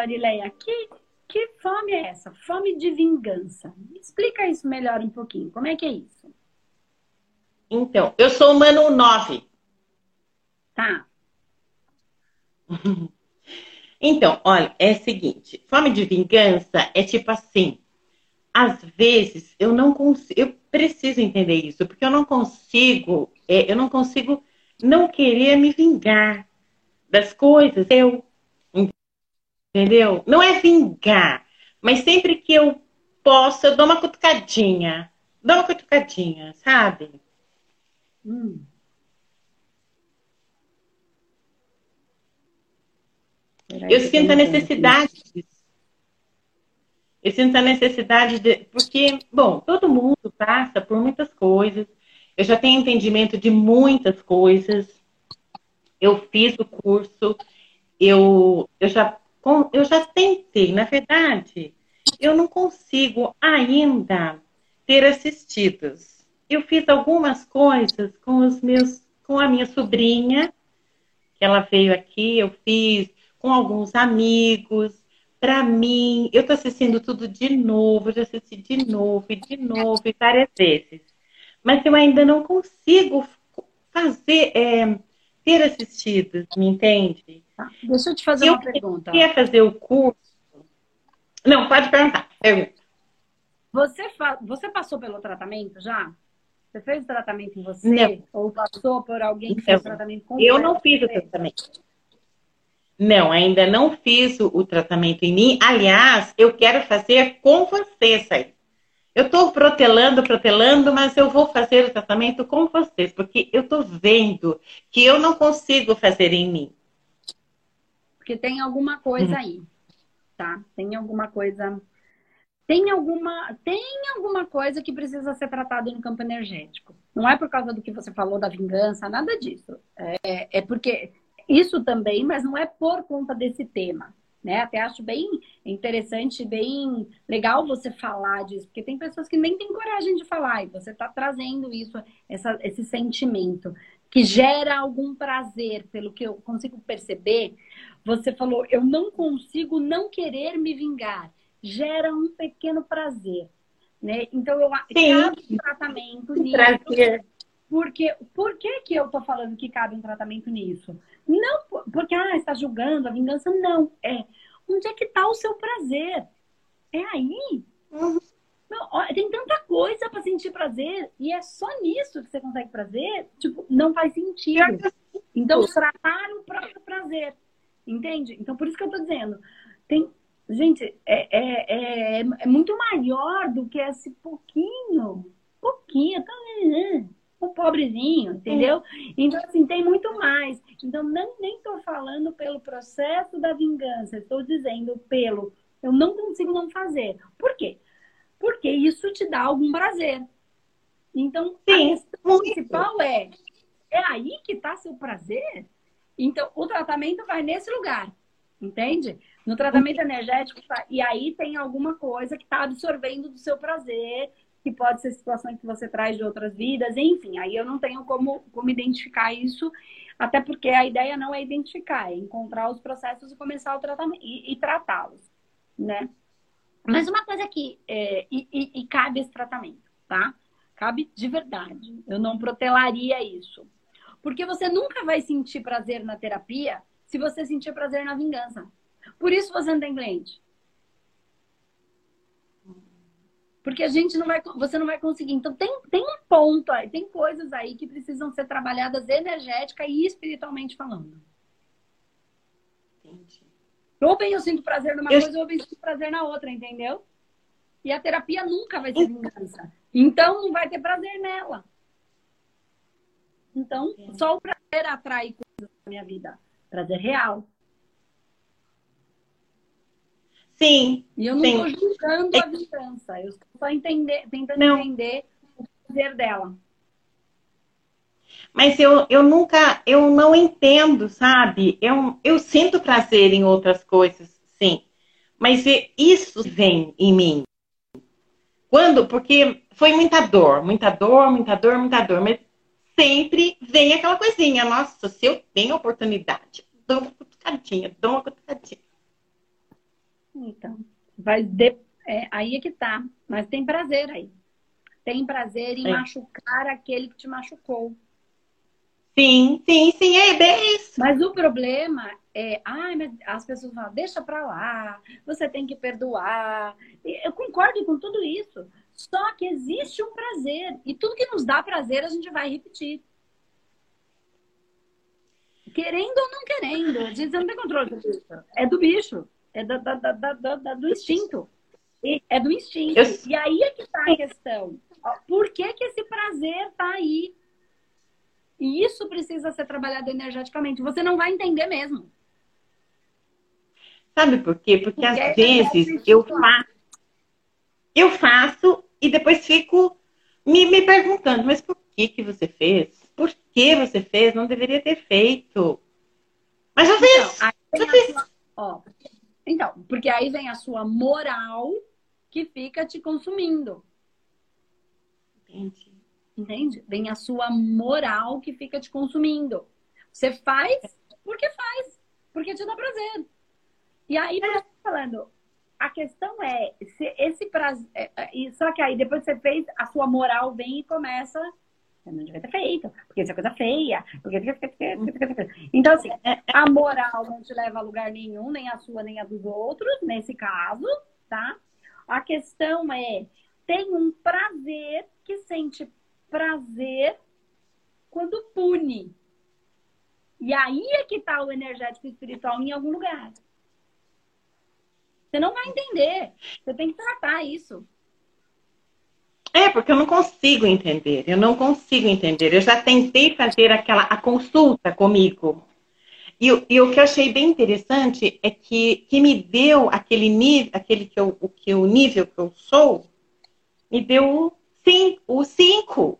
Aurileia, que, que fome é essa? Fome de vingança. Explica isso melhor um pouquinho. Como é que é isso? Então, eu sou humano 9. Tá. Então, olha, é o seguinte, fome de vingança é tipo assim, às vezes eu não consigo, eu preciso entender isso, porque eu não consigo, é, eu não consigo não querer me vingar das coisas, eu, entendeu? Não é vingar, mas sempre que eu posso, eu dou uma cutucadinha, dou uma cutucadinha, sabe? Hum. Eu sinto a necessidade disso. Eu sinto a necessidade de. Porque, bom, todo mundo passa por muitas coisas. Eu já tenho entendimento de muitas coisas. Eu fiz o curso. Eu, eu, já, eu já tentei. Na verdade, eu não consigo ainda ter assistidos. Eu fiz algumas coisas com os meus, com a minha sobrinha, que ela veio aqui, eu fiz com alguns amigos. Para mim, eu estou assistindo tudo de novo, já assisti de novo e de novo e várias vezes. Mas eu ainda não consigo fazer, é, ter assistido, me entende? Tá. Deixa eu te fazer eu uma pergunta. Quer fazer o curso? Não, pode perguntar. Pergunta. Você, fa... você passou pelo tratamento já? Você fez o tratamento em você? Não. Ou passou por alguém que fez o tratamento com Eu não fiz o tratamento. Não, ainda não fiz o, o tratamento em mim. Aliás, eu quero fazer com vocês aí. Eu estou protelando, protelando, mas eu vou fazer o tratamento com vocês, porque eu estou vendo que eu não consigo fazer em mim. Porque tem alguma coisa hum. aí, tá? Tem alguma coisa. Tem alguma, tem alguma coisa que precisa ser tratada no campo energético. Não é por causa do que você falou da vingança, nada disso. É, é porque isso também, mas não é por conta desse tema. Né? Até acho bem interessante, bem legal você falar disso, porque tem pessoas que nem têm coragem de falar, e você está trazendo isso, essa, esse sentimento que gera algum prazer, pelo que eu consigo perceber. Você falou, eu não consigo não querer me vingar, gera um pequeno prazer. Né? Então, eu cabe um tratamento nisso. Prazer. Porque, por que, que eu estou falando que cabe um tratamento nisso? Não porque, ah, está julgando a vingança. Não. É, onde é que está o seu prazer? É aí. Uhum. Não, tem tanta coisa para sentir prazer e é só nisso que você consegue prazer. Tipo, não faz sentido. Então, tratar o próprio prazer. Entende? Então, por isso que eu estou dizendo. Tem, gente, é, é, é, é, muito maior do que esse pouquinho. Pouquinho. Tá, né? o pobrezinho, entendeu? Então, assim, tem muito mais. Então, não, nem estou falando pelo processo da vingança, estou dizendo pelo eu não consigo não fazer. Por quê? Porque isso te dá algum prazer. Então, Sim, a questão principal é: é aí que está seu prazer? Então, o tratamento vai nesse lugar, entende? No tratamento energético, tá, e aí tem alguma coisa que está absorvendo do seu prazer, que pode ser situações que você traz de outras vidas, enfim, aí eu não tenho como, como identificar isso, até porque a ideia não é identificar, é encontrar os processos e começar o tratamento e, e tratá-los, né? Mas uma coisa que é, e, e, e, cabe esse tratamento, tá? Cabe de verdade. Eu não protelaria isso. Porque você nunca vai sentir prazer na terapia se você sentir prazer na vingança. Por isso você não tem cliente. Porque a gente não vai, você não vai conseguir. Então tem, tem um ponto aí, tem coisas aí que precisam ser trabalhadas energética e espiritualmente falando. Entendi. Ou bem eu sinto prazer numa eu... coisa, ou bem eu sinto prazer na outra, entendeu? E a terapia nunca vai ser vingança. Então não vai ter prazer nela. Então, só o prazer atrai coisas na minha vida. Prazer real. Sim. E eu não estou julgando a vingança, eu estou só entender, tentando não. entender o prazer dela. Mas eu, eu nunca, eu não entendo, sabe? Eu, eu sinto prazer em outras coisas, sim. Mas isso vem em mim. Quando? Porque foi muita dor, muita dor, muita dor, muita dor. Mas sempre vem aquela coisinha. Nossa, se eu tenho oportunidade, dou uma cutucadinha, dou uma cutucadinha. Então, vai de... é, aí é que tá. Mas tem prazer aí. Tem prazer em é. machucar aquele que te machucou. Sim, sim, sim, é bem isso. Mas o problema é, ai, as pessoas falam, deixa pra lá, você tem que perdoar. Eu concordo com tudo isso. Só que existe um prazer. E tudo que nos dá prazer, a gente vai repetir. Querendo ou não querendo. A gente não tem controle disso. É do bicho. É do, do, instinto. É do instinto. E aí é que tá a questão. Por que, que esse prazer tá aí? E isso precisa ser trabalhado energeticamente. Você não vai entender mesmo. Sabe por quê? Porque, Porque às é vezes eu faço, eu faço e depois fico me, me perguntando, mas por que, que você fez? Por que você fez? Não deveria ter feito. Mas já fiz. Então, já fiz. Sua, ó, então, porque aí vem a sua moral que fica te consumindo. Entendi. Entende? Vem a sua moral que fica te consumindo. Você faz porque faz, porque te dá prazer. E aí, por falando, a questão é, se esse prazer. É, é, só que aí depois você fez, a sua moral vem e começa. Você não devia ter feito, porque isso é coisa feia. Porque... Então, assim, a moral não te leva a lugar nenhum, nem a sua, nem a dos outros, nesse caso, tá? A questão é, tem um prazer que sente prazer quando pune. E aí é que tá o energético espiritual em algum lugar. Você não vai entender. Você tem que tratar isso. É, porque eu não consigo entender. Eu não consigo entender. Eu já tentei fazer aquela a consulta comigo. E, e o que eu achei bem interessante é que, que me deu aquele nível, aquele que eu, o que o nível que eu sou, me deu o 5.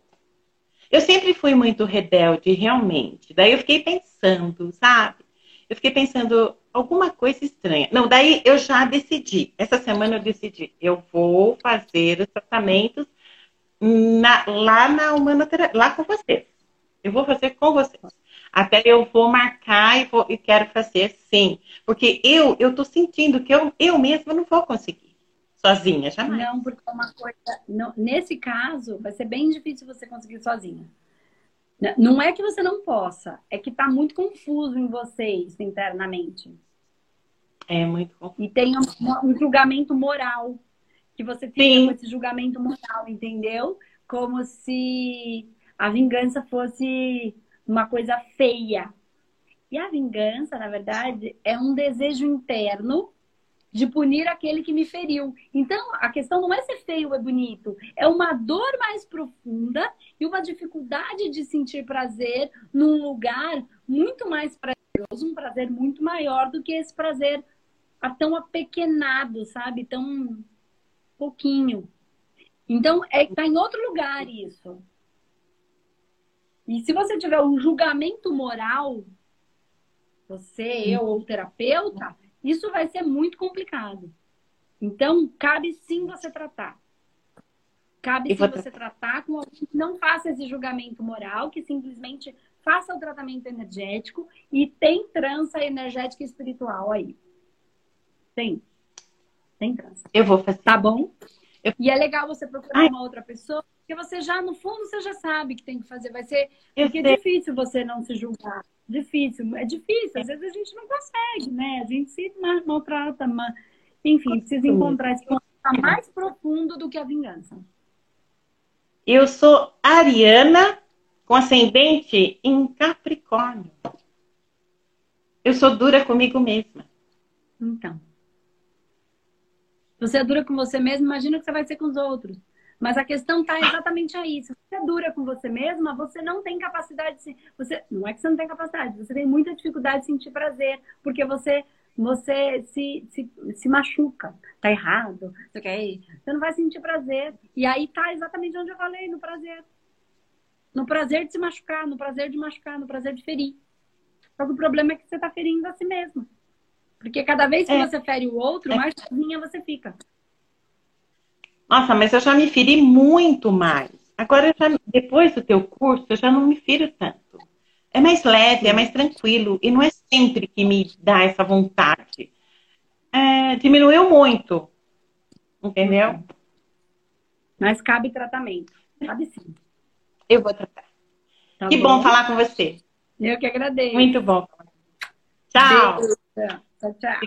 Eu sempre fui muito rebelde, realmente. Daí eu fiquei pensando, sabe? Eu fiquei pensando, alguma coisa estranha. Não, daí eu já decidi. Essa semana eu decidi. Eu vou fazer os tratamentos na, lá na humanoterapia, lá com vocês. Eu vou fazer com vocês. Até eu vou marcar e, vou, e quero fazer sim. Porque eu eu tô sentindo que eu, eu mesma não vou conseguir. Sozinha, jamais. Não, porque é uma coisa. Não, nesse caso, vai ser bem difícil você conseguir sozinha. Não é que você não possa, é que está muito confuso em vocês internamente. É muito confuso. E tem um, um julgamento moral. Que você fica com esse julgamento moral, entendeu? Como se a vingança fosse uma coisa feia. E a vingança, na verdade, é um desejo interno de punir aquele que me feriu. Então, a questão não é ser feio ou é bonito, é uma dor mais profunda e uma dificuldade de sentir prazer num lugar muito mais prazeroso, um prazer muito maior do que esse prazer tão apequenado, sabe? Tão pouquinho. Então, é, tá em outro lugar isso. E se você tiver um julgamento moral, você, eu ou o terapeuta, isso vai ser muito complicado. Então, cabe sim você tratar. Cabe sim você tratar com alguém que não faça esse julgamento moral, que simplesmente faça o tratamento energético e tem trança energética e espiritual aí. Tem. Tem trança. Eu vou fazer. Tá bom? Eu... E é legal você procurar Ai. uma outra pessoa, porque você já, no fundo, você já sabe que tem que fazer. Vai ser. Porque é difícil você não se julgar. Difícil, é difícil. Às vezes a gente não consegue, né? A gente se maltrata, mas... enfim, precisa encontrar esse ponto mais profundo do que a vingança. Eu sou Ariana, com ascendente em Capricórnio. Eu sou dura comigo mesma. Então. Você é dura com você mesma, imagina que você vai ser com os outros. Mas a questão está exatamente aí. Se você é dura com você mesma, você não tem capacidade de você Não é que você não tem capacidade, você tem muita dificuldade de sentir prazer, porque você você se, se, se machuca. Tá errado, okay? você não vai sentir prazer. E aí tá exatamente onde eu falei, no prazer. No prazer de se machucar, no prazer de machucar, no prazer de ferir. Só que o problema é que você tá ferindo a si mesma. Porque cada vez que é. você fere o outro, é. mais sozinha você fica. Nossa, mas eu já me feri muito mais. Agora, já, depois do teu curso, eu já não me firo tanto. É mais leve, é mais tranquilo. E não é sempre que me dá essa vontade. é, diminuiu muito. Entendeu? Mas cabe tratamento. Cabe sim. Eu vou tratar. Tá que bom. bom falar com você. Eu que agradeço. Muito bom. Tchau. Beijo. 在这儿